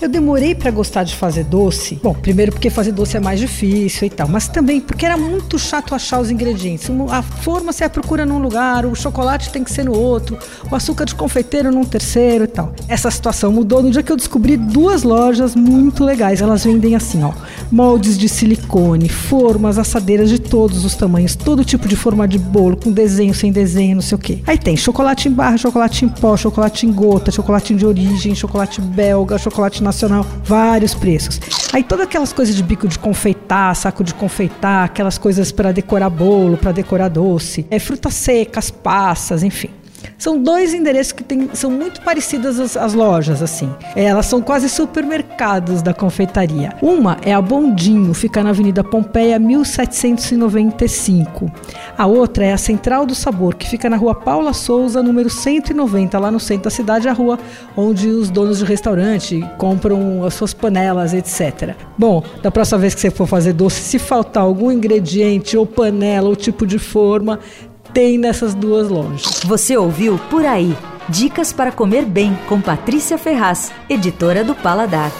Eu demorei para gostar de fazer doce. Bom, primeiro porque fazer doce é mais difícil e tal, mas também porque era muito chato achar os ingredientes. A forma você procura num lugar, o chocolate tem que ser no outro, o açúcar de confeiteiro num terceiro e tal. Essa situação mudou no dia que eu descobri duas lojas muito legais. Elas vendem assim, ó, moldes de silicone, formas, assadeiras de todos os tamanhos, todo tipo de forma de bolo, com desenho, sem desenho, não sei o quê. Aí tem chocolate em barra, chocolate em pó, chocolate em gota, chocolate de origem, chocolate belga, chocolate nacional, vários preços. Aí todas aquelas coisas de bico de confeitar, saco de confeitar, aquelas coisas para decorar bolo, para decorar doce, é frutas secas, passas, enfim. São dois endereços que tem, são muito parecidas as, as lojas, assim. É, elas são quase supermercados da confeitaria. Uma é a Bondinho, fica na Avenida Pompeia, 1795. A outra é a Central do Sabor, que fica na Rua Paula Souza, número 190, lá no centro da cidade, a rua onde os donos de restaurante compram as suas panelas, etc. Bom, da próxima vez que você for fazer doce, se faltar algum ingrediente ou panela ou tipo de forma, tem nessas duas lojas. Você ouviu Por Aí. Dicas para comer bem com Patrícia Ferraz, editora do Paladar.